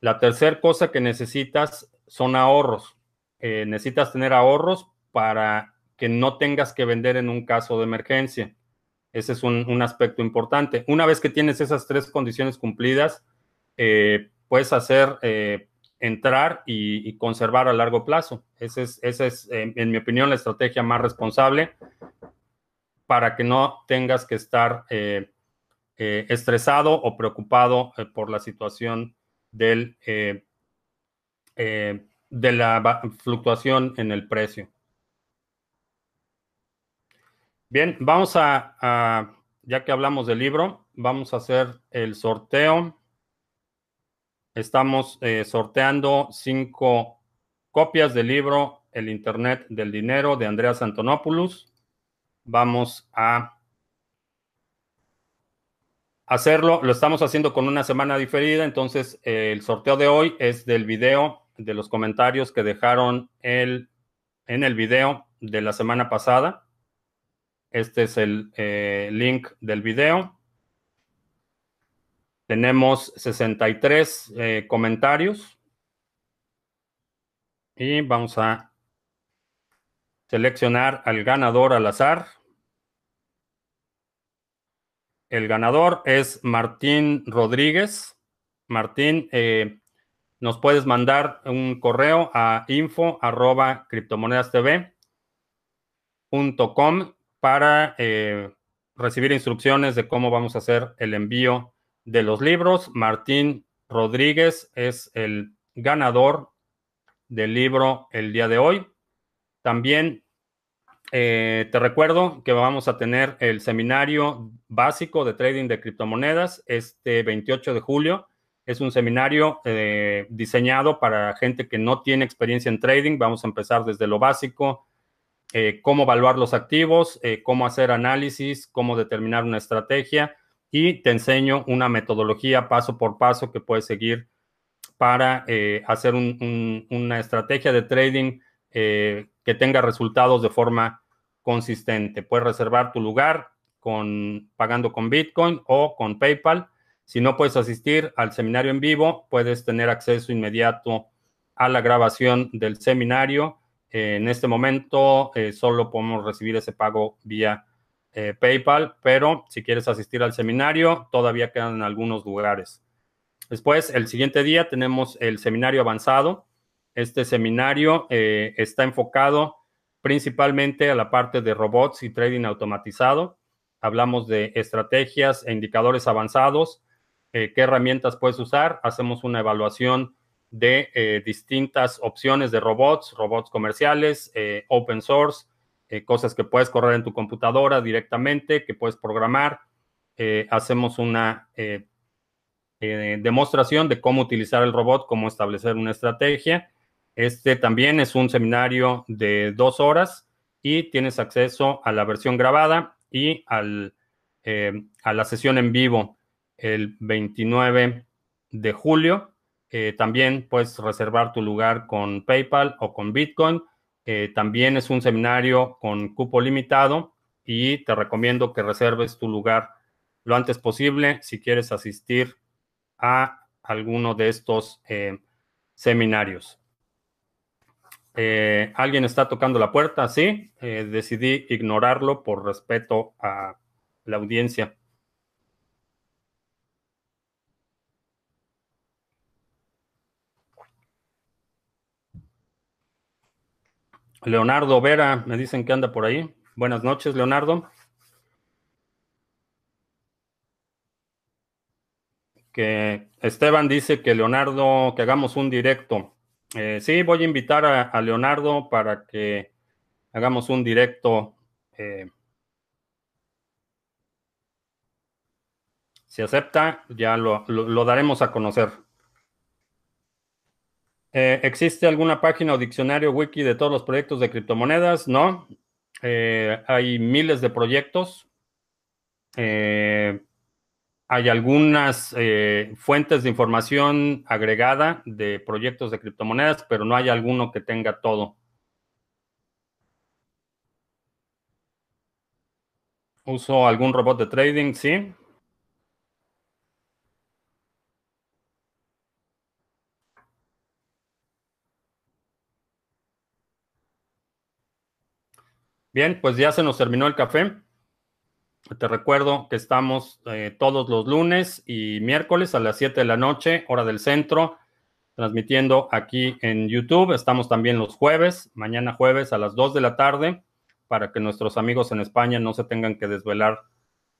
La tercera cosa que necesitas son ahorros. Eh, necesitas tener ahorros para que no tengas que vender en un caso de emergencia. Ese es un, aspecto importante. Una vez que tienes esas tres condiciones cumplidas, eh, puedes hacer eh, entrar y, conservar a largo plazo. Esa es, es en mi opinión, la estrategia más responsable para que no tengas que estar eh, estresado o preocupado por la situación del, de la fluctuación en el precio. Bien, vamos a, ya que hablamos del libro, vamos a hacer el sorteo. Estamos eh, sorteando cinco copias del libro El Internet del Dinero de Andreas Antonopoulos. Vamos a hacerlo. Lo estamos haciendo con una semana diferida, entonces eh, el sorteo de hoy es del video, de los comentarios que dejaron el, en el video de la semana pasada. Este es el eh, link del video. Tenemos 63 eh, comentarios. Y vamos a seleccionar al ganador al azar. El ganador es Martín Rodríguez. Martín, eh, nos puedes mandar un correo a info arroba para eh, recibir instrucciones de cómo vamos a hacer el envío de los libros. Martín Rodríguez es el ganador del libro el día de hoy. También eh, te recuerdo que vamos a tener el seminario básico de trading de criptomonedas este 28 de julio. Es un seminario eh, diseñado para gente que no tiene experiencia en trading. Vamos a empezar desde lo básico, eh, cómo evaluar los activos, eh, cómo hacer análisis, cómo determinar una estrategia y te enseño una metodología paso por paso que puedes seguir para eh, hacer una estrategia de trading que tenga resultados de forma consistente. Puedes reservar tu lugar pagando con Bitcoin o con PayPal. Si no puedes asistir al seminario en vivo, puedes tener acceso inmediato a la grabación del seminario en este momento eh, solo podemos recibir ese pago vía eh, PayPal, pero si quieres asistir al seminario, todavía quedan algunos lugares. Después, el siguiente día tenemos el seminario avanzado. Este seminario eh, está enfocado principalmente a la parte de robots y trading automatizado. Hablamos de estrategias e indicadores avanzados, eh, qué herramientas puedes usar. Hacemos una evaluación de eh, distintas opciones de robots, robots comerciales, eh, open source, cosas que puedes correr en tu computadora directamente, que puedes programar. hacemos una demostración de cómo utilizar el robot, cómo establecer una estrategia este también es un seminario de dos horas y tienes acceso a la versión grabada y al, eh, a la sesión en vivo el 29 de julio. Eh, también puedes reservar tu lugar con PayPal o con Bitcoin. Eh, también es un seminario con cupo limitado y te recomiendo que reserves tu lugar lo antes posible si quieres asistir a alguno de estos seminarios. Eh, alguien está tocando la puerta, sí. Eh, decidí ignorarlo por respeto a la audiencia. Leonardo Vera, me dicen que anda por ahí. Buenas noches, Leonardo. Que Esteban dice que Leonardo, que hagamos un directo. Eh, sí, voy a invitar a, Leonardo para que hagamos un directo. Eh, si acepta, ya lo, daremos a conocer. Eh, ¿Existe alguna página o diccionario wiki de todos los proyectos de criptomonedas? No. hay miles de proyectos. Hay algunas eh, fuentes de información agregada de proyectos de criptomonedas, pero no hay alguno que tenga todo. Uso algún robot de trading, sí. Bien, pues ya se nos terminó el café. Te recuerdo que estamos eh, todos los lunes y miércoles a las 7 de la noche, hora del centro, transmitiendo aquí en YouTube. Estamos también los jueves, mañana jueves a las 2 de la tarde, para que nuestros amigos en España no se tengan que desvelar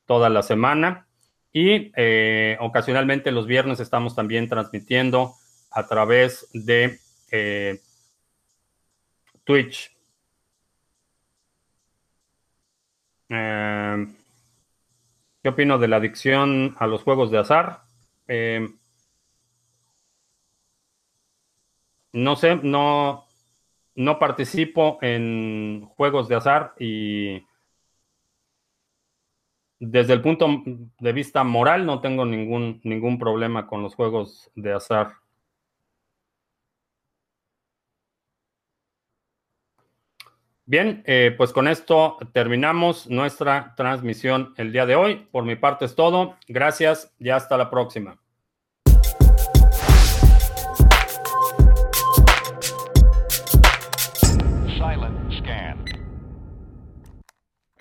toda la semana. Y eh, ocasionalmente los viernes estamos también transmitiendo a través de eh, Twitch. ¿Qué opino de la adicción a los juegos de azar? Eh, no sé, no, no participo en juegos de azar y desde el punto de vista moral no tengo ningún, ningún problema con los juegos de azar. Bien, eh, pues con esto terminamos nuestra transmisión el día de hoy. Por mi parte es todo. Gracias y hasta la próxima.